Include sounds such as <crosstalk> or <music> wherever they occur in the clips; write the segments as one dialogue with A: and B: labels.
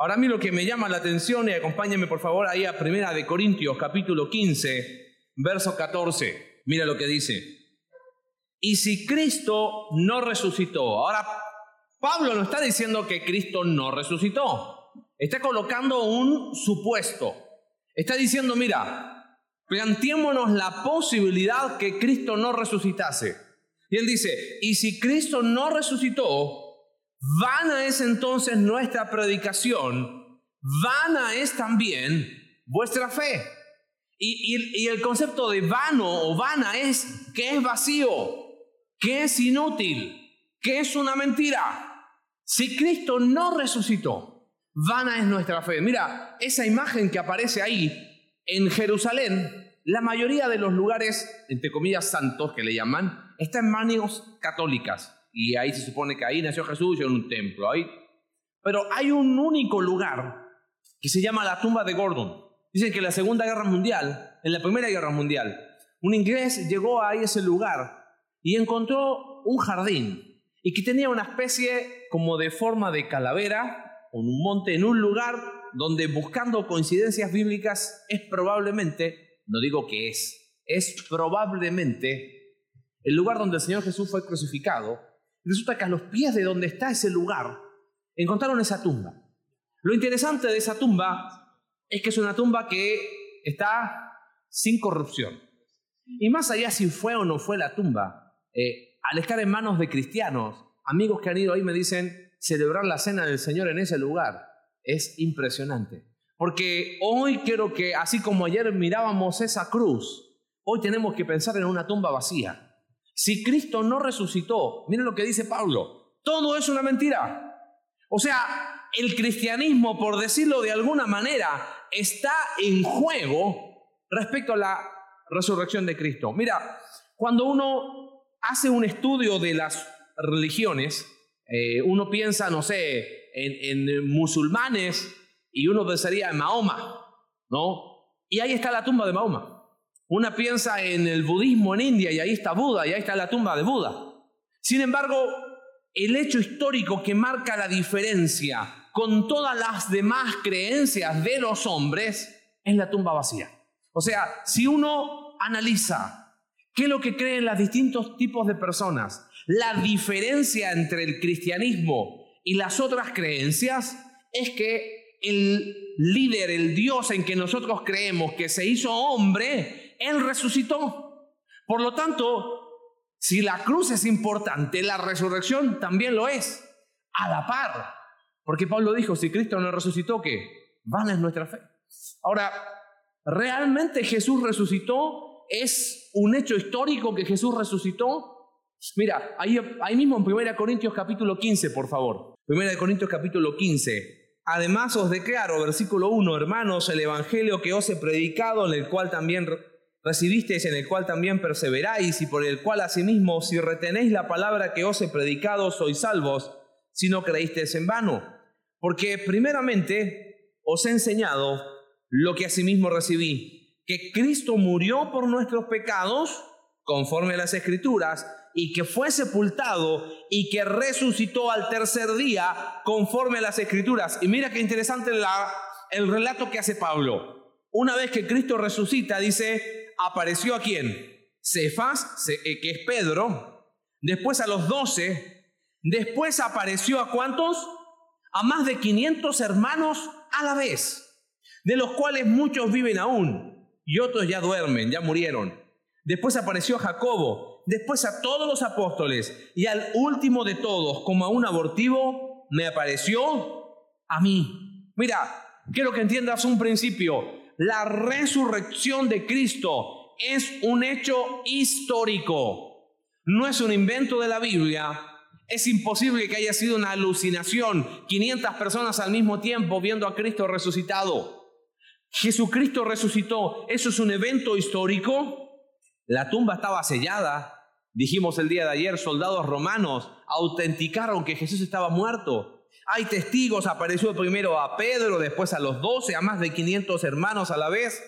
A: Ahora a mí lo que me llama la atención, y acompáñenme por favor ahí a Primera de Corintios capítulo 15, verso 14. Mira lo que dice. Y si Cristo no resucitó, ahora Pablo no está diciendo que Cristo no resucitó, está colocando un supuesto. Está diciendo, mira, planteémonos la posibilidad que Cristo no resucitase. Y él dice, y si Cristo no resucitó, vana es entonces nuestra predicación, vana es también vuestra fe. Y, el concepto de vano o vana es que es vacío, que es inútil, que es una mentira. Si Cristo no resucitó, vana es nuestra fe. Mira, esa imagen que aparece ahí en Jerusalén, la mayoría de los lugares, entre comillas, santos que le llaman, está en manos católicas. Y ahí se supone que ahí nació Jesús en un templo. Ahí. Pero hay un único lugar que se llama la tumba de Gordon. Dicen que en la Segunda Guerra Mundial, en la Primera Guerra Mundial, un inglés llegó a ese lugar y encontró un jardín y que tenía una especie como de forma de calavera con un monte en un lugar donde buscando coincidencias bíblicas es probablemente, no digo que es, es probablemente el lugar donde el Señor Jesús fue crucificado. Resulta que a los pies de donde está ese lugar encontraron esa tumba. Lo interesante de esa tumba es que es una tumba que está sin corrupción. Y más allá si fue o no fue la tumba, eh, al estar en manos de cristianos, amigos que han ido ahí me dicen, celebrar la cena del Señor en ese lugar es impresionante. Porque hoy quiero que, así como ayer mirábamos esa cruz, hoy tenemos que pensar en una tumba vacía. Si Cristo no resucitó, miren lo que dice Pablo, todo es una mentira. O sea, el cristianismo, por decirlo de alguna manera, está en juego respecto a la resurrección de Cristo. Mira, cuando uno hace un estudio de las religiones, eh, uno piensa, no sé, en, en, musulmanes y uno pensaría en Mahoma, ¿no? Y ahí está la tumba de Mahoma. Una piensa en el budismo en India y ahí está Buda y ahí está la tumba de Buda. Sin embargo, el hecho histórico que marca la diferencia con todas las demás creencias de los hombres es la tumba vacía. O sea, si uno analiza qué es lo que creen los distintos tipos de personas, la diferencia entre el cristianismo y las otras creencias es que el líder, el Dios en que nosotros creemos que se hizo hombre, Él resucitó. Por lo tanto, si la cruz es importante, la resurrección también lo es, a la par. Porque Pablo dijo, si Cristo no resucitó, ¿qué? Vana es nuestra fe. Ahora, ¿realmente Jesús resucitó? ¿Es un hecho histórico que Jesús resucitó? Mira, ahí, ahí mismo en 1 Corintios capítulo 15, por favor. 1 Corintios capítulo 15. Además os declaro, versículo 1, hermanos, el Evangelio que os he predicado, en el cual también recibisteis, en el cual también perseveráis, y por el cual asimismo, si retenéis la palabra que os he predicado, sois salvos, si no creísteis en vano. Porque primeramente os he enseñado lo que asimismo recibí, que Cristo murió por nuestros pecados, conforme a las escrituras, y que fue sepultado y que resucitó al tercer día, conforme a las escrituras. Y mira qué interesante el relato que hace Pablo. Una vez que Cristo resucita, dice, apareció a quién? Cefas, eh, que es Pedro, después a los doce, después apareció a cuántos? a más de 500 hermanos a la vez, de los cuales muchos viven aún y otros ya duermen, ya murieron. Después apareció Jacobo, después a todos los apóstoles y al último de todos, como a un abortivo, me apareció a mí. Mira, quiero que entiendas un principio. La resurrección de Cristo es un hecho histórico. No es un invento de la Biblia, es imposible que haya sido una alucinación, 500 personas al mismo tiempo viendo a Cristo resucitado. Jesucristo resucitó, ¿eso es un evento histórico? La tumba estaba sellada. Dijimos el día de ayer, soldados romanos autenticaron que Jesús estaba muerto. Hay testigos, apareció primero a Pedro, después a los doce, a más de 500 hermanos a la vez.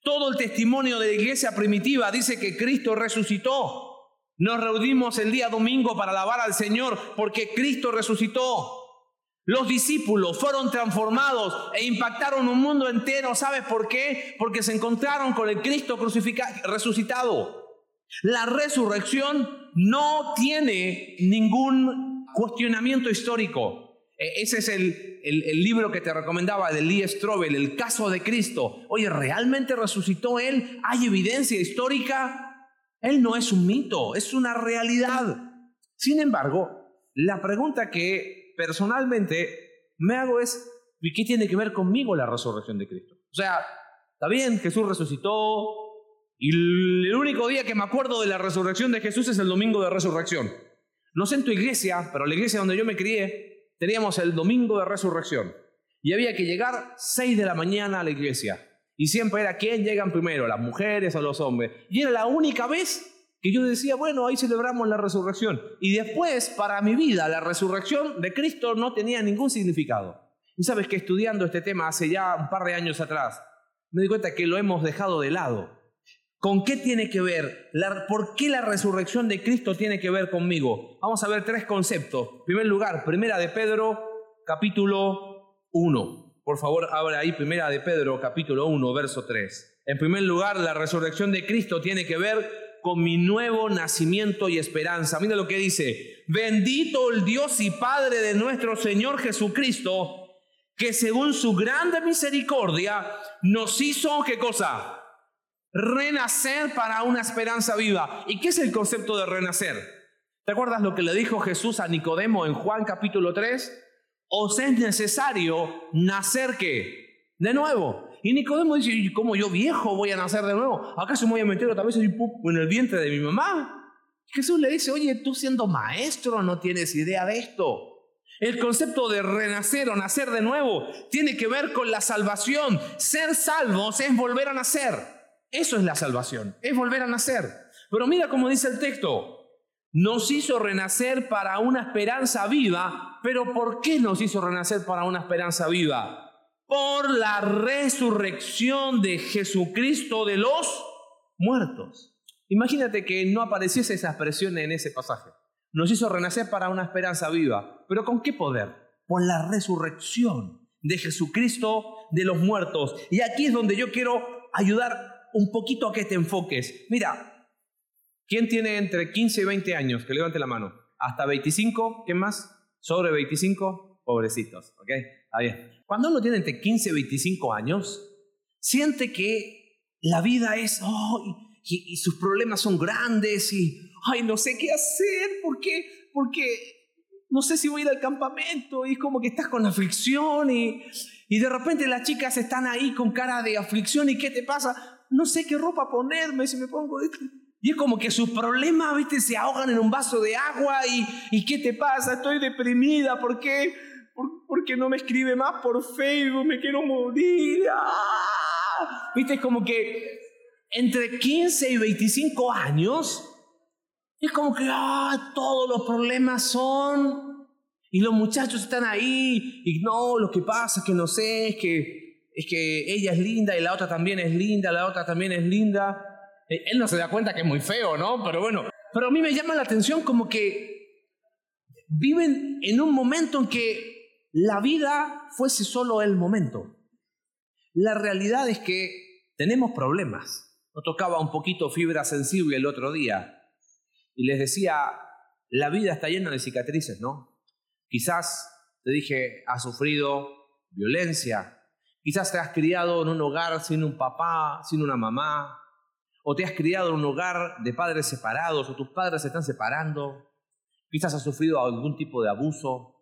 A: Todo el testimonio de la iglesia primitiva dice que Cristo resucitó. Nos reunimos el día domingo para alabar al Señor porque Cristo resucitó. Los discípulos fueron transformados e impactaron un mundo entero. ¿Sabes por qué? Porque se encontraron con el Cristo resucitado. La resurrección no tiene ningún cuestionamiento histórico. E, ese es el, el, libro que te recomendaba de Lee Strobel, El caso de Cristo. Oye, ¿realmente resucitó Él? ¿Hay evidencia histórica? Él no es un mito, es una realidad. Sin embargo, la pregunta que personalmente me hago es, ¿y qué tiene que ver conmigo la resurrección de Cristo? O sea, está bien, Jesús resucitó y el único día que me acuerdo de la resurrección de Jesús es el domingo de resurrección. No sé en tu iglesia, pero la iglesia donde yo me crié, teníamos el domingo de resurrección. Y había que llegar 6 de la mañana a la iglesia. Y siempre era quién llegan primero, las mujeres o los hombres. Y era la única vez que yo decía, bueno, ahí celebramos la resurrección. Y después, para mi vida, la resurrección de Cristo no tenía ningún significado. Y sabes que estudiando este tema hace ya un par de años atrás, me di cuenta que lo hemos dejado de lado. ¿Con qué tiene que ver? ¿Por qué la resurrección de Cristo tiene que ver conmigo? Vamos a ver tres conceptos. En primer lugar, primera de Pedro, capítulo 1. Por favor, abra ahí primera de Pedro, capítulo 1, verso 3. En primer lugar, la resurrección de Cristo tiene que ver con mi nuevo nacimiento y esperanza. Mira lo que dice, bendito el Dios y Padre de nuestro Señor Jesucristo, que según su grande misericordia nos hizo, ¿qué cosa? Renacer para una esperanza viva. ¿Y qué es el concepto de renacer? ¿Te acuerdas lo que le dijo Jesús a Nicodemo en Juan capítulo 3? Os es necesario nacer qué? De nuevo. Y Nicodemo dice, ¿y cómo yo viejo voy a nacer de nuevo? ¿Acaso me voy a meter otra vez en el vientre de mi mamá? Jesús le dice, oye, tú siendo maestro no tienes idea de esto. El concepto de renacer o nacer de nuevo tiene que ver con la salvación. Ser salvos es volver a nacer. Eso es la salvación, es volver a nacer. Pero mira cómo dice el texto. Nos hizo renacer para una esperanza viva, pero ¿por qué nos hizo renacer para una esperanza viva? por la resurrección de Jesucristo de los muertos. Imagínate que no apareciese esa expresión en ese pasaje. Nos hizo renacer para una esperanza viva. ¿Pero con qué poder? Por la resurrección de Jesucristo de los muertos. Y aquí es donde yo quiero ayudar un poquito a que te enfoques. Mira, ¿quién tiene entre 15 y 20 años? Que levante la mano. ¿Hasta 25? ¿Qué más? ¿Sobre 25? Pobrecitos, ¿ok? Está bien. Cuando uno tiene entre 15 y 25 años, siente que la vida es, y, sus problemas son grandes y, ay, no sé qué hacer, ¿por qué? Porque no sé si voy a ir al campamento y es como que estás con aflicción y, y de repente las chicas están ahí con cara de aflicción y ¿qué te pasa? No sé qué ropa ponerme si me pongo... Y es como que sus problemas, viste, se ahogan en un vaso de agua y, y ¿qué te pasa? Estoy deprimida, ¿por qué? ¿Por, qué no me escribe más por Facebook? Me quiero morir. ¡Ah! Viste, es como que entre 15 y 25 años, es como que ah, todos los problemas son... Y los muchachos están ahí y no, lo que pasa que no sé, es que, es que ella es linda y la otra también es linda, la otra también es linda. Eh, él no se da cuenta que es muy feo, ¿no? Pero bueno, pero a mí me llama la atención como que viven en un momento en que la vida fuese solo el momento. La realidad es que tenemos problemas. Nos tocaba un poquito fibra sensible el otro día y les decía, la vida está llena de cicatrices, ¿no? Quizás, te dije, has sufrido violencia, quizás te has criado en un hogar sin un papá, sin una mamá, o te has criado en un hogar de padres separados, o tus padres se están separando, quizás has sufrido algún tipo de abuso,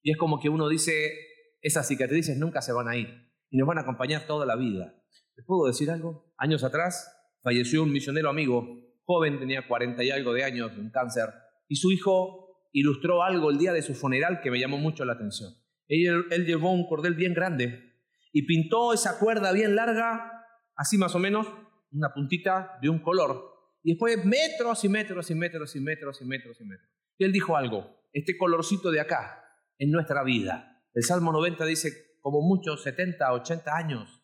A: y es como que uno dice, esas cicatrices nunca se van a ir y nos van a acompañar toda la vida. ¿Les puedo decir algo? Años atrás falleció un misionero amigo, joven, tenía 40 y algo de años, un cáncer, y su hijo ilustró algo el día de su funeral que me llamó mucho la atención. Él, él llevó un cordel bien grande y pintó esa cuerda bien larga, así más o menos, una puntita de un color, y después metros y metros y metros y metros y metros y metros. Y él dijo algo, este colorcito de acá, en nuestra vida. El Salmo 90 dice, como muchos, 70, 80 años.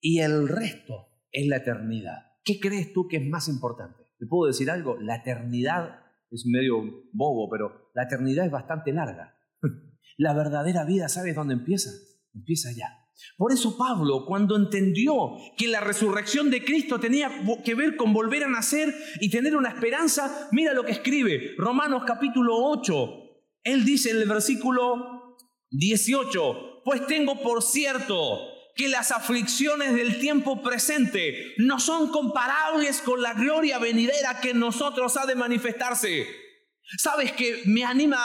A: Y el resto es la eternidad. ¿Qué crees tú que es más importante? ¿Te puedo decir algo? La eternidad es medio bobo, pero la eternidad es bastante larga. <laughs> La verdadera vida, ¿sabes dónde empieza? Empieza allá. Por eso Pablo, cuando entendió que la resurrección de Cristo tenía que ver con volver a nacer y tener una esperanza, mira lo que escribe Romanos capítulo 8. Él dice en el versículo 18, pues tengo por cierto que las aflicciones del tiempo presente no son comparables con la gloria venidera que en nosotros ha de manifestarse. ¿Sabes que me anima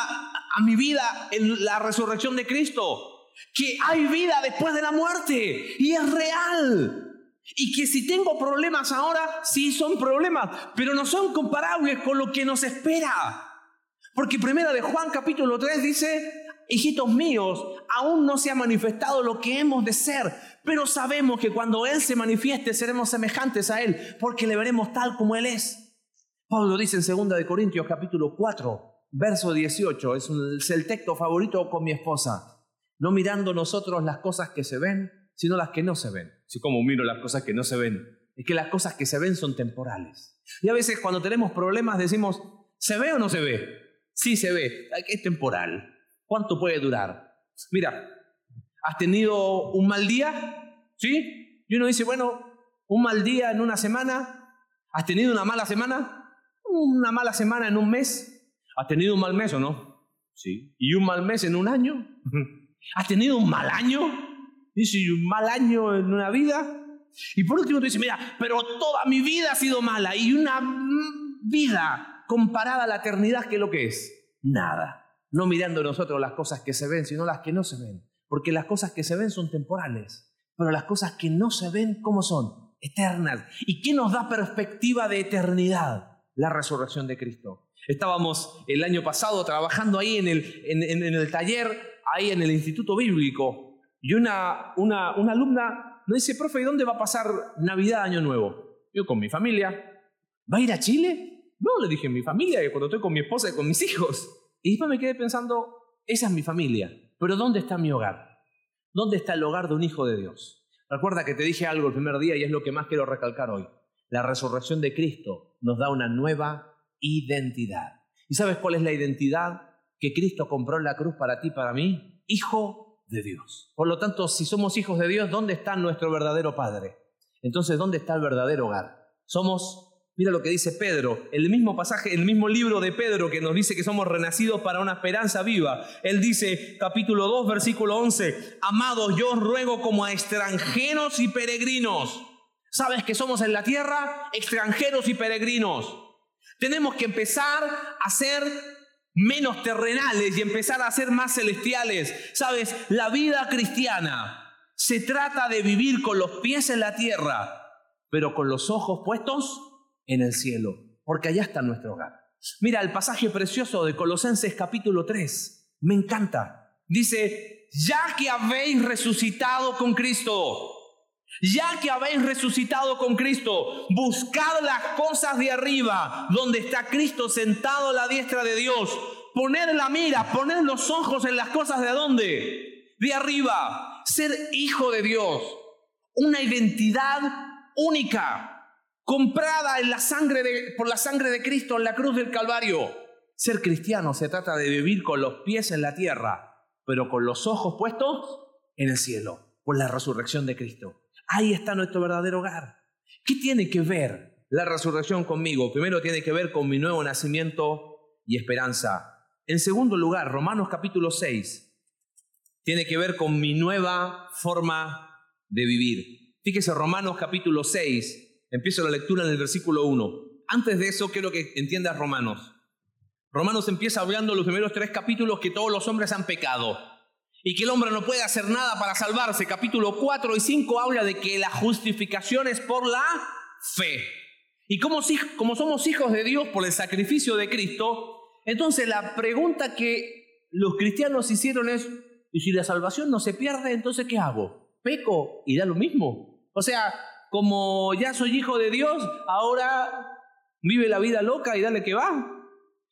A: a mi vida en la resurrección de Cristo? Que hay vida después de la muerte y es real. Y que si tengo problemas ahora, sí son problemas, pero no son comparables con lo que nos espera. Porque primera de Juan capítulo 3 dice, hijitos míos, aún no se ha manifestado lo que hemos de ser, pero sabemos que cuando Él se manifieste seremos semejantes a Él, porque le veremos tal como Él es. Pablo dice en 2 de Corintios capítulo 4, verso 18, es, es el texto favorito con mi esposa, no mirando nosotros las cosas que se ven, sino las que no se ven. Si como miro las cosas que no se ven, es que las cosas que se ven son temporales. Y a veces cuando tenemos problemas decimos, ¿se ve o no se ve? Sí se ve, es temporal. ¿Cuánto puede durar? Mira, ¿has tenido un mal día? ¿Sí? Y uno dice, bueno, un mal día en una semana. ¿Has tenido una mala semana? Una mala semana en un mes. ¿Has tenido un mal mes o no? Sí. ¿Y un mal mes en un año? <laughs> ¿Has tenido un mal año? ¿Y un mal año en una vida? Y por último tú dices, mira, pero toda mi vida ha sido mala y una vida comparada a la eternidad, ¿qué es lo que es? Nada no mirando nosotros las cosas que se ven, sino las que no se ven. Porque las cosas que se ven son temporales, pero las cosas que no se ven, ¿cómo son? Eternas. ¿Y qué nos da perspectiva de eternidad? La resurrección de Cristo. Estábamos el año pasado trabajando ahí en el, en, el taller, ahí en el Instituto Bíblico, y una, una, una alumna me dice, profe, ¿y dónde va a pasar Navidad, Año Nuevo? Yo con mi familia. ¿Va a ir a Chile? No, le dije, mi familia, cuando estoy con mi esposa y con mis <laughs> hijos. Y después me quedé pensando, esa es mi familia, pero ¿dónde está mi hogar? ¿Dónde está el hogar de un hijo de Dios? Recuerda que te dije algo el primer día y es lo que más quiero recalcar hoy. La resurrección de Cristo nos da una nueva identidad. ¿Y sabes cuál es la identidad que Cristo compró en la cruz para ti, para mí? Hijo de Dios. Por lo tanto, si somos hijos de Dios, ¿dónde está nuestro verdadero Padre? Entonces, ¿dónde está el verdadero hogar? Somos Mira lo que dice Pedro, el mismo pasaje, el mismo libro de Pedro que nos dice que somos renacidos para una esperanza viva. Él dice, capítulo 2, versículo 11, amados, yo os ruego como a extranjeros y peregrinos. ¿Sabes que somos en la tierra extranjeros y peregrinos? Tenemos que empezar a ser menos terrenales y empezar a ser más celestiales. ¿Sabes? La vida cristiana se trata de vivir con los pies en la tierra, pero con los ojos puestos en el cielo, porque allá está nuestro hogar. Mira el pasaje precioso de Colosenses capítulo 3, me encanta. Dice, ya que habéis resucitado con Cristo, ya que habéis resucitado con Cristo, buscad las cosas de arriba, donde está Cristo sentado a la diestra de Dios. Poned la mira, poned los ojos en las cosas de dónde? De arriba. Ser hijo de Dios. Una identidad única comprada en la sangre por la sangre de Cristo en la cruz del Calvario. Ser cristiano se trata de vivir con los pies en la tierra, pero con los ojos puestos en el cielo, por la resurrección de Cristo. Ahí está nuestro verdadero hogar. ¿Qué tiene que ver la resurrección conmigo? Primero tiene que ver con mi nuevo nacimiento y esperanza. En segundo lugar, Romanos capítulo 6 tiene que ver con mi nueva forma de vivir. Fíjese, Romanos capítulo 6 Empiezo la lectura en el versículo 1. Antes de eso, quiero que entiendas Romanos. Romanos empieza hablando los primeros tres capítulos que todos los hombres han pecado y que el hombre no puede hacer nada para salvarse. Capítulo 4 y 5 habla de que la justificación es por la fe. Y como, como somos hijos de Dios por el sacrificio de Cristo, entonces la pregunta que los cristianos hicieron es, ¿y si la salvación no se pierde, entonces qué hago? ¿Peco y da lo mismo? O sea, como ya soy hijo de Dios, ahora vive la vida loca y dale que va.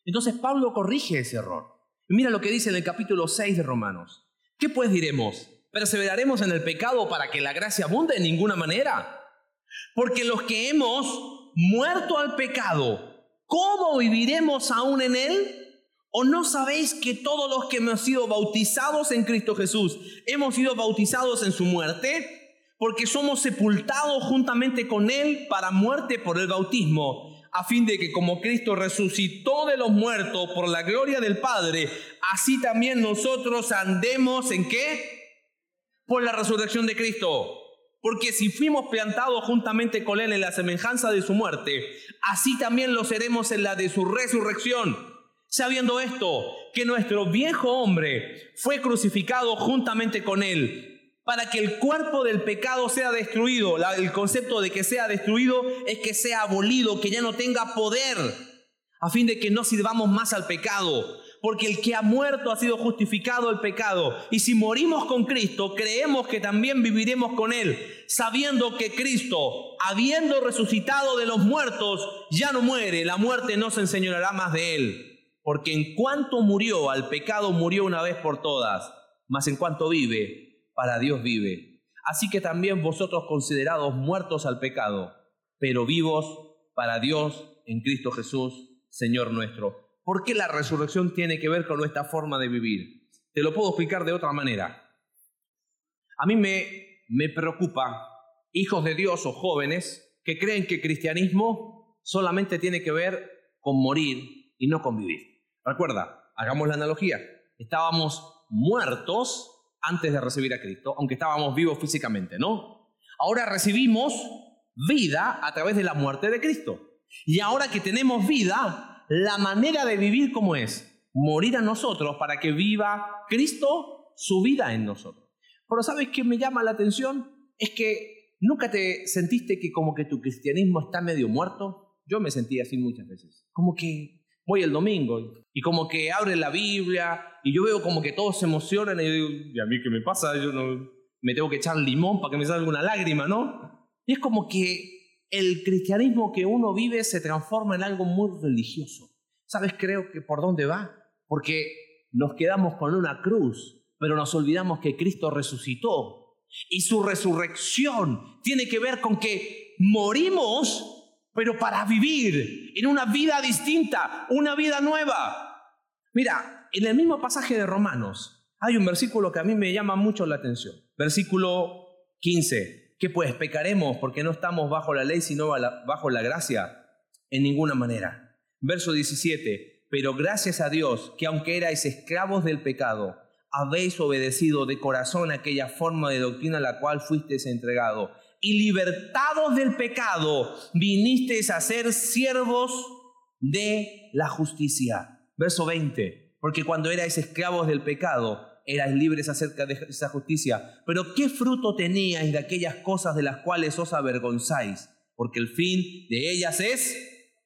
A: Entonces Pablo corrige ese error. mira lo que dice en el capítulo 6 de Romanos. ¿Qué pues diremos? ¿Perseveraremos en el pecado para que la gracia abunde? En ninguna manera. Porque los que hemos muerto al pecado, ¿cómo viviremos aún en él? ¿O no sabéis que todos los que hemos sido bautizados en Cristo Jesús hemos sido bautizados en su muerte? Porque somos sepultados juntamente con Él para muerte por el bautismo, a fin de que como Cristo resucitó de los muertos por la gloria del Padre, así también nosotros andemos en qué? Por la resurrección de Cristo. Porque si fuimos plantados juntamente con Él en la semejanza de su muerte, así también lo seremos en la de su resurrección sabiendo esto, que nuestro viejo hombre fue crucificado juntamente con él, para que el cuerpo del pecado sea destruido. el concepto de que sea destruido es que sea abolido, que ya no tenga poder, a fin de que no sirvamos más al pecado. Porque el que ha muerto ha sido justificado el pecado. Y si morimos con Cristo, creemos que también viviremos con Él, sabiendo que Cristo, habiendo resucitado de los muertos, ya no muere. La muerte no se enseñará más de Él. Porque en cuanto murió al pecado, murió una vez por todas, mas en cuanto vive, para Dios vive. Así que también vosotros considerados muertos al pecado, pero vivos para Dios en Cristo Jesús, Señor nuestro. ¿Por qué la resurrección tiene que ver con nuestra forma de vivir? Te lo puedo explicar de otra manera. A mí me, me preocupa hijos de Dios o jóvenes que creen que cristianismo solamente tiene que ver con morir y no con vivir. Recuerda, hagamos la analogía. Estábamos muertos antes de recibir a Cristo, aunque estábamos vivos físicamente, ¿no? Ahora recibimos vida a través de la muerte de Cristo. Y ahora que tenemos vida, la manera de vivir como es, morir a nosotros para que viva Cristo su vida en nosotros. Pero ¿sabes qué me llama la atención? Es que nunca te sentiste que como que tu cristianismo está medio muerto. Yo me sentí así muchas veces. Como que voy el domingo y como que abre la Biblia y yo veo como que todos se emocionan y yo digo, ¿y a mí qué me pasa? Yo no me tengo que echar limón para que me salga alguna lágrima, ¿no? Y es como que el cristianismo que uno vive se transforma en algo muy religioso. ¿Sabes? Creo que por dónde va. Porque nos quedamos con una cruz, pero nos olvidamos que Cristo resucitó. Y su resurrección tiene que ver con que morimos pero para vivir en una vida distinta, una vida nueva. Mira, en el mismo pasaje de Romanos hay un versículo que a mí me llama mucho la atención. Versículo 15. ¿Qué pues? ¿Pecaremos porque no estamos bajo la ley sino bajo la gracia? En ninguna manera. Verso 17. Pero gracias a Dios que aunque erais esclavos del pecado, habéis obedecido de corazón aquella forma de doctrina a la cual fuisteis entregado y libertados del pecado, vinisteis a ser siervos de la justicia. Verso 20, porque cuando erais esclavos del pecado, erais libres acerca de esa justicia. Pero ¿qué fruto teníais de aquellas cosas de las cuales os avergonzáis? Porque el fin de ellas es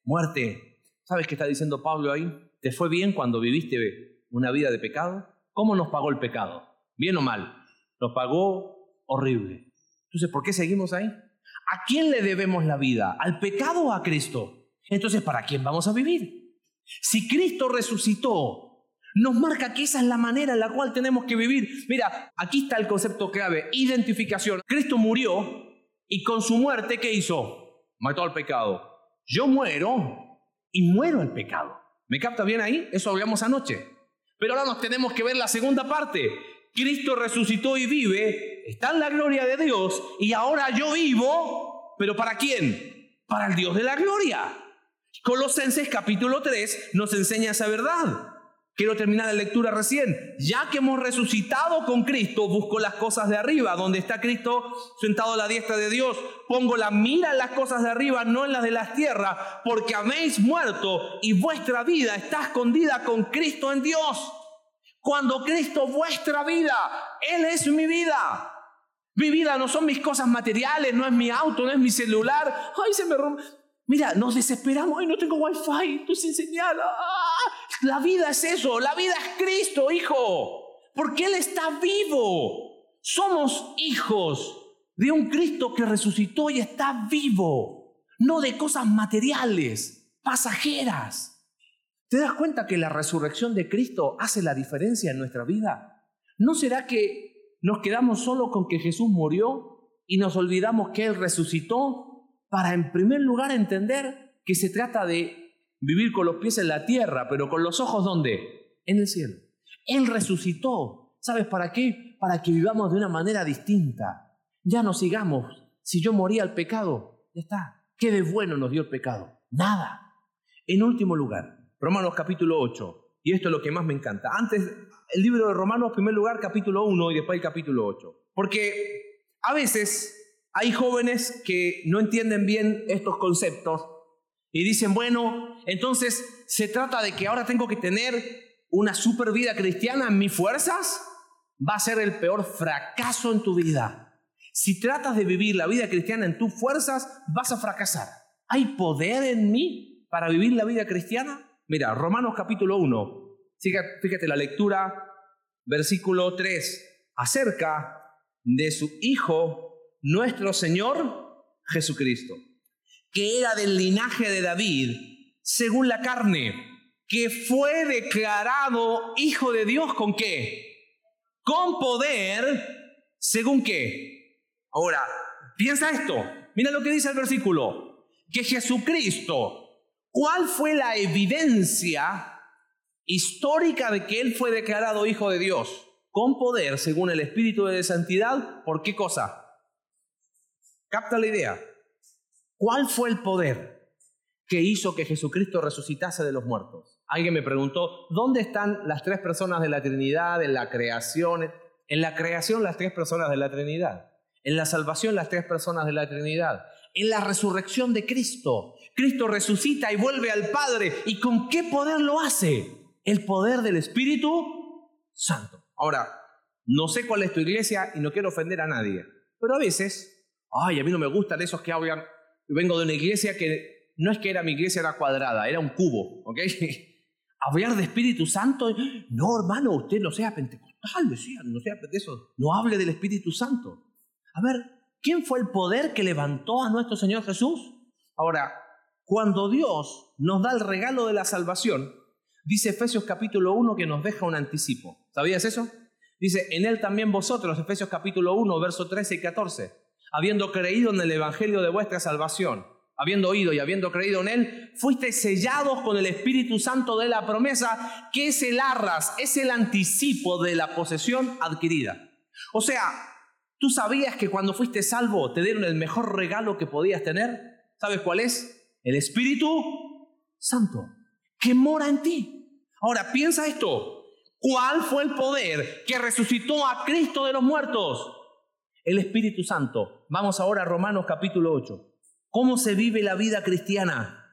A: muerte. ¿Sabes qué está diciendo Pablo ahí? ¿Te fue bien cuando viviste una vida de pecado? ¿Cómo nos pagó el pecado? ¿Bien o mal? Nos pagó horrible. Entonces, ¿por qué seguimos ahí? ¿A quién le debemos la vida? ¿Al pecado o a Cristo? Entonces, ¿para quién vamos a vivir? Si Cristo resucitó, nos marca que esa es la manera en la cual tenemos que vivir. Mira, aquí está el concepto clave, identificación. Cristo murió y con su muerte, ¿qué hizo? Mató al pecado. Yo muero y muero al pecado. ¿Me capta bien ahí? Eso hablamos anoche. Pero ahora nos tenemos que ver la segunda parte. Cristo resucitó y vive, está en la gloria de Dios y ahora yo vivo, pero ¿para quién? Para el Dios de la gloria. Colosenses capítulo 3 nos enseña esa verdad. Quiero terminar la lectura recién. Ya que hemos resucitado con Cristo, busco las cosas de arriba, donde está Cristo sentado a la diestra de Dios. Pongo la mira en las cosas de arriba, no en las de las tierras, porque habéis muerto y vuestra vida está escondida con Cristo en Dios. Cuando Cristo vuestra vida, Él es mi vida. Mi vida no son mis cosas materiales, no es mi auto, no es mi celular. Ay, se me rompe. Mira, nos desesperamos. Ay, no tengo wifi, estoy sin señal. Ah, la vida es eso, la vida es Cristo, hijo. Porque Él está vivo. Somos hijos de un Cristo que resucitó y está vivo. No de cosas materiales, pasajeras. ¿Te das cuenta que la resurrección de Cristo hace la diferencia en nuestra vida? ¿No será que nos quedamos solo con que Jesús murió y nos olvidamos que Él resucitó para en primer lugar entender que se trata de vivir con los pies en la tierra, pero con los ojos ¿dónde? En el cielo. Él resucitó. ¿Sabes para qué? Para que vivamos de una manera distinta. Ya no sigamos. Si yo moría al pecado, ya está. ¿Qué de bueno nos dio el pecado? Nada. En último lugar, Romanos capítulo 8. Y esto es lo que más me encanta. Antes, el libro de Romanos, primer lugar, capítulo 1 y después el capítulo 8. Porque a veces hay jóvenes que no entienden bien estos conceptos y dicen, bueno, entonces se trata de que ahora tengo que tener una super vida cristiana en mis fuerzas. Va a ser el peor fracaso en tu vida. Si tratas de vivir la vida cristiana en tus fuerzas, vas a fracasar. ¿Hay poder en mí para vivir la vida cristiana? Mira, Romanos capítulo 1. Fíjate la lectura, versículo 3. Acerca de su Hijo, nuestro Señor Jesucristo, que era del linaje de David, según la carne, que fue declarado Hijo de Dios con qué? Con poder, según qué. Ahora, piensa esto, mira lo que dice el versículo, que Jesucristo, ¿cuál fue la evidencia histórica de que Él fue declarado Hijo de Dios? con poder según el Espíritu de Santidad, ¿por qué cosa? Capta la idea. ¿Cuál fue el poder que hizo que Jesucristo resucitase de los muertos? Alguien me preguntó, ¿dónde están las tres personas de la Trinidad en la creación? En la creación las tres personas de la Trinidad. En la salvación las tres personas de la Trinidad. En la resurrección de Cristo. Cristo resucita y vuelve al Padre. ¿Y con qué poder lo hace? El poder del Espíritu Santo. Ahora, no sé cuál es tu iglesia y no quiero ofender a nadie, pero a veces, ay, a mí no me gustan esos que hablan. Vengo de una iglesia que no es que era mi iglesia, era cuadrada, era un cubo, ¿ok? <laughs> Hablar de Espíritu Santo, no, hermano, usted no sea pentecostal, no sea de eso, no hable del Espíritu Santo. A ver, ¿quién fue el poder que levantó a nuestro Señor Jesús? Ahora, cuando Dios nos da el regalo de la salvación, Dice Efesios capítulo 1 que nos deja un anticipo. ¿Sabías eso? Dice, en él también vosotros, Efesios capítulo 1, verso 13 y 14, habiendo creído en el Evangelio de vuestra salvación, habiendo oído y habiendo creído en él, fuisteis sellados con el Espíritu Santo de la promesa, que es el arras, es el anticipo de la posesión adquirida. O sea, ¿tú sabías que cuando fuiste salvo te dieron el mejor regalo que podías tener? ¿Sabes cuál es? El Espíritu Santo que mora en ti. Ahora, piensa esto. ¿Cuál fue el poder que resucitó a Cristo de los muertos? El Espíritu Santo. Vamos ahora a Romanos capítulo 8. ¿Cómo se vive la vida cristiana?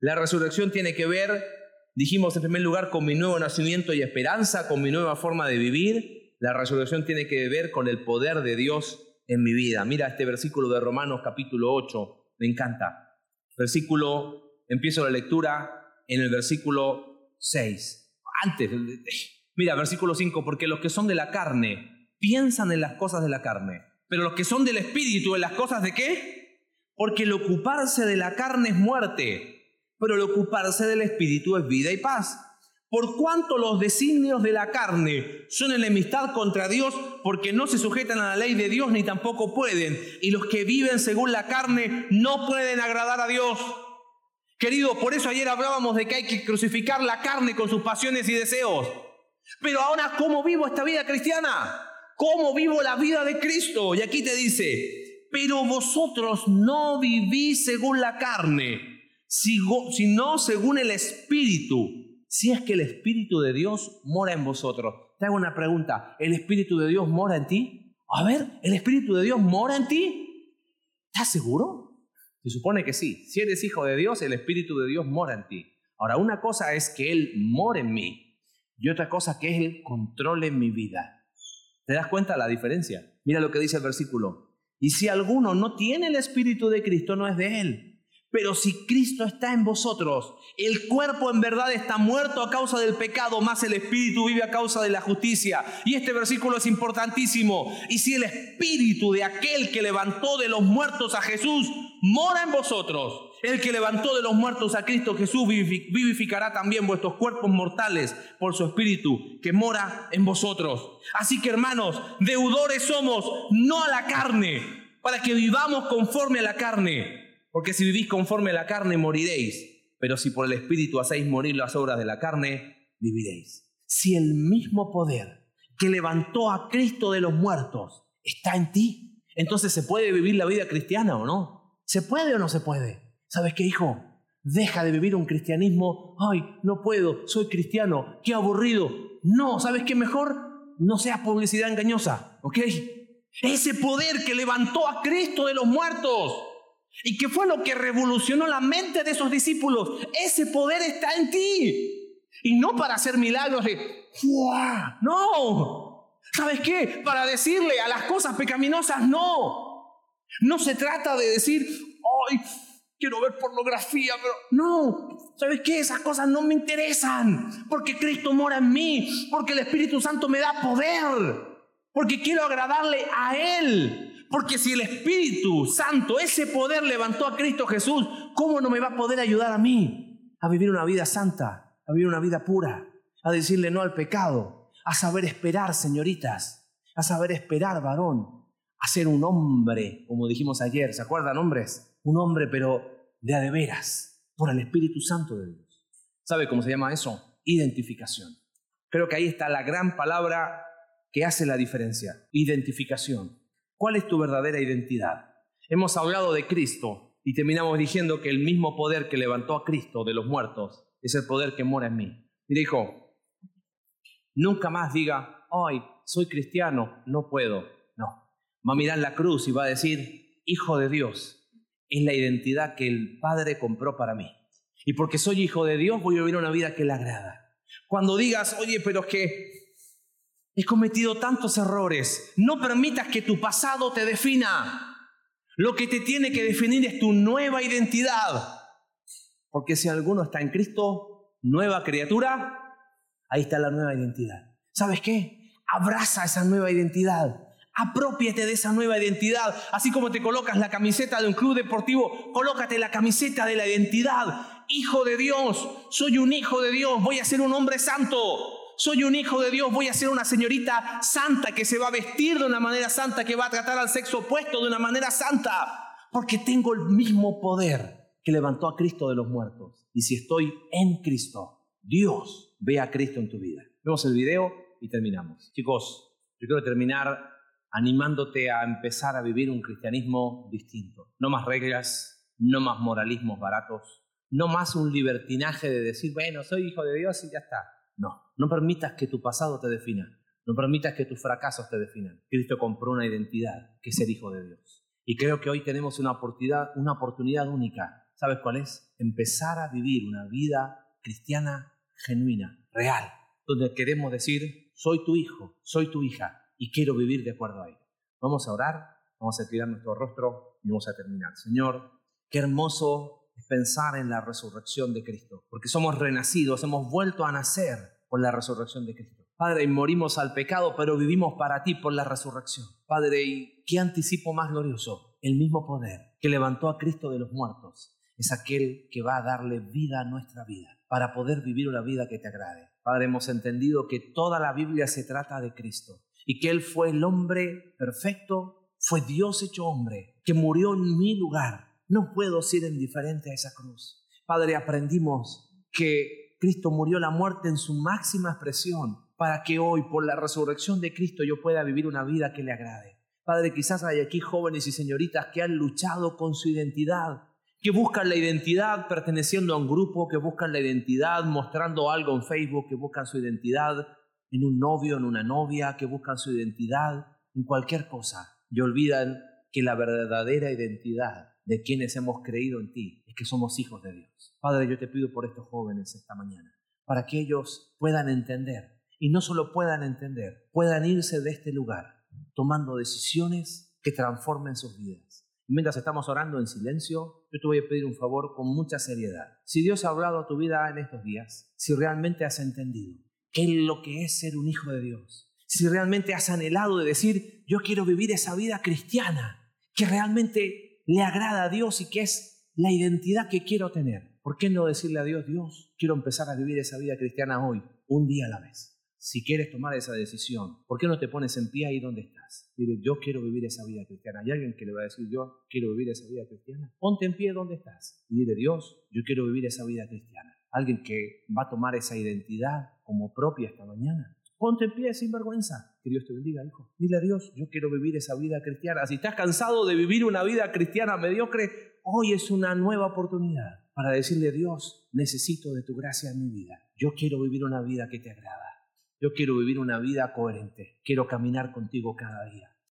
A: La resurrección tiene que ver, dijimos en primer lugar, con mi nuevo nacimiento y esperanza, con mi nueva forma de vivir. La resurrección tiene que ver con el poder de Dios en mi vida. Mira este versículo de Romanos capítulo 8, me encanta. Versículo, empiezo la lectura, en el versículo 6. Antes, mira, versículo 5, porque los que son de la carne piensan en las cosas de la carne, pero los que son del espíritu en las cosas de qué? Porque el ocuparse de la carne es muerte, pero el ocuparse del espíritu es vida y paz. Por cuanto los designios de la carne son enemistad contra Dios, porque no se sujetan a la ley de Dios ni tampoco pueden, y los que viven según la carne no pueden agradar a Dios. Querido, por eso ayer hablábamos de que hay que crucificar la carne con sus pasiones y deseos. Pero ahora, ¿cómo vivo esta vida cristiana? ¿Cómo vivo la vida de Cristo? Y aquí te dice, pero vosotros no vivís según la carne, sino según el Espíritu. Si es que el Espíritu de Dios mora en vosotros. Te hago una pregunta, ¿el Espíritu de Dios mora en ti? A ver, ¿el Espíritu de Dios mora en ti? ¿Estás seguro? Se supone que sí. Si eres hijo de Dios, el Espíritu de Dios mora en ti. Ahora, una cosa es que Él mora en mí y otra cosa que Él controle mi vida. ¿Te das cuenta la diferencia? Mira lo que dice el versículo. Y si alguno no tiene el Espíritu de Cristo, no es de Él. Pero si Cristo está en vosotros, el cuerpo en verdad está muerto a causa del pecado, más el espíritu vive a causa de la justicia. Y este versículo es importantísimo. Y si el espíritu de aquel que levantó de los muertos a Jesús mora en vosotros, el que levantó de los muertos a Cristo Jesús vivificará también vuestros cuerpos mortales por su espíritu que mora en vosotros. Así que hermanos, deudores somos, no a la carne, para que vivamos conforme a la carne porque si vivís conforme a la carne, moriréis. Pero si por el Espíritu hacéis morir las obras de la carne, viviréis. si el mismo poder que levantó a Cristo de los muertos está en ti, entonces se puede vivir la vida cristiana o no. ¿Se puede o no se puede? ¿Sabes qué, hijo? Deja de vivir un cristianismo, ay, no puedo, soy cristiano, qué aburrido. No, ¿sabes qué mejor? No sea publicidad engañosa, ¿ok? Ese poder que levantó a Cristo de los muertos y que fue lo que revolucionó la mente de esos discípulos, ese poder está en ti. Y no para hacer milagros de, no. ¿Sabes qué? Para decirle a las cosas pecaminosas, no. No se trata de decir, ay, quiero ver pornografía, pero no, ¿sabes qué? Esas cosas no me interesan, porque Cristo mora en mí, porque el Espíritu Santo me da poder, porque quiero agradarle a Él, porque si el Espíritu Santo, ese poder levantó a Cristo Jesús, ¿cómo no me va a poder ayudar a mí a vivir una vida santa, a vivir una vida pura, a decirle no al pecado, a saber esperar, señoritas, a saber esperar, varón, a ser un hombre, como dijimos ayer, ¿se acuerdan, hombres? un hombre, pero de a de veras, por el Espíritu Santo de Dios. ¿Sabe cómo se llama eso? Identificación. Creo que ahí está la gran palabra que hace la diferencia. Identificación. ¿Cuál es tu verdadera identidad? Hemos hablado de Cristo y terminamos diciendo que el mismo poder que levantó a Cristo de los muertos es el poder que mora en mí. Y dijo, nunca más diga, ay, soy cristiano, no puedo. No. Va a mirar la cruz y va a decir, hijo de Dios, es la identidad que el Padre compró para mí. Y porque soy hijo de Dios, voy a vivir una vida que le agrada. Cuando digas, oye, pero es que he cometido tantos errores, no permitas que tu pasado te defina. Lo que te tiene que definir es tu nueva identidad. Porque si alguno está en Cristo, nueva criatura, ahí está la nueva identidad. ¿Sabes qué? Abraza esa nueva identidad. Apropiate de esa nueva identidad. Así como te colocas la camiseta de un club deportivo, colócate la camiseta de la identidad. Hijo de Dios, soy un hijo de Dios, voy a ser un hombre santo. Soy un hijo de Dios, voy a ser una señorita santa que se va a vestir de una manera santa, que va a tratar al sexo opuesto de una manera santa, porque tengo el mismo poder que levantó a Cristo de los muertos. Y si estoy en Cristo, Dios ve a Cristo en tu vida. Vemos el video y terminamos. Chicos, yo quiero terminar animándote a empezar a vivir un cristianismo distinto. No más reglas, no más moralismos baratos, no más un libertinaje de decir, bueno, soy hijo de Dios y ya está. No, no permitas que tu pasado te defina, no permitas que tus fracasos te definan. Cristo compró una identidad, que es ser hijo de Dios. Y creo que hoy tenemos una oportunidad, una oportunidad única. ¿Sabes cuál es? Empezar a vivir una vida cristiana genuina, real, donde queremos decir, soy tu hijo, soy tu hija, y quiero vivir de acuerdo a ello. Vamos a orar, vamos a tirar nuestro rostro y vamos a terminar. Señor, qué hermoso es pensar en la resurrección de Cristo, porque somos renacidos, hemos vuelto a nacer por la resurrección de Cristo. Padre, y morimos al pecado, pero vivimos para ti por la resurrección. Padre, y qué anticipo más glorioso, el mismo poder que levantó a Cristo de los muertos es aquel que va a darle vida a nuestra vida para poder vivir una vida que te agrade. Padre, hemos entendido que toda la Biblia se trata de Cristo y que Él fue el hombre perfecto, fue Dios hecho hombre, que murió en mi lugar. No puedo ser indiferente a esa cruz. Padre, aprendimos que Cristo murió la muerte en su máxima expresión para que hoy, por la resurrección de Cristo, yo pueda vivir una vida que le agrade. Padre, quizás hay aquí jóvenes y señoritas que han luchado con su identidad, que buscan la identidad perteneciendo a un grupo, que buscan la identidad mostrando algo en Facebook, que buscan su identidad en un novio, en una novia, que buscan su identidad, en cualquier cosa, y olvidan que la verdadera identidad de quienes hemos creído en ti es que somos hijos de Dios. Padre, yo te pido por estos jóvenes esta mañana, para que ellos puedan entender, y no solo puedan entender, puedan irse de este lugar tomando decisiones que transformen sus vidas. mientras estamos orando en silencio, yo te voy a pedir un favor con mucha seriedad. Si Dios ha hablado a tu vida en estos días, si realmente has entendido qué es lo que es ser un hijo de Dios. Si realmente has anhelado de decir, yo quiero vivir esa vida cristiana, que realmente le agrada a Dios y que es la identidad que quiero tener. ¿Por qué no decirle a Dios, Dios, quiero empezar a vivir esa vida cristiana hoy, un día a la vez? Si quieres tomar esa decisión, ¿por qué no te pones en pie ahí donde estás? Dile, yo quiero vivir esa vida cristiana. ¿Hay alguien que le va a decir, yo quiero vivir esa vida cristiana? Ponte en pie donde estás y dile, Dios, yo quiero vivir esa vida cristiana. Alguien que va a tomar esa identidad como propia esta mañana. Ponte en pie sin vergüenza. Que Dios te bendiga, hijo. Dile a Dios, yo quiero vivir esa vida cristiana. Si estás cansado de vivir una vida cristiana mediocre, hoy es una nueva oportunidad para decirle a Dios, necesito de tu gracia en mi vida. Yo quiero vivir una vida que te agrada. Yo quiero vivir una vida coherente. Quiero caminar contigo cada día.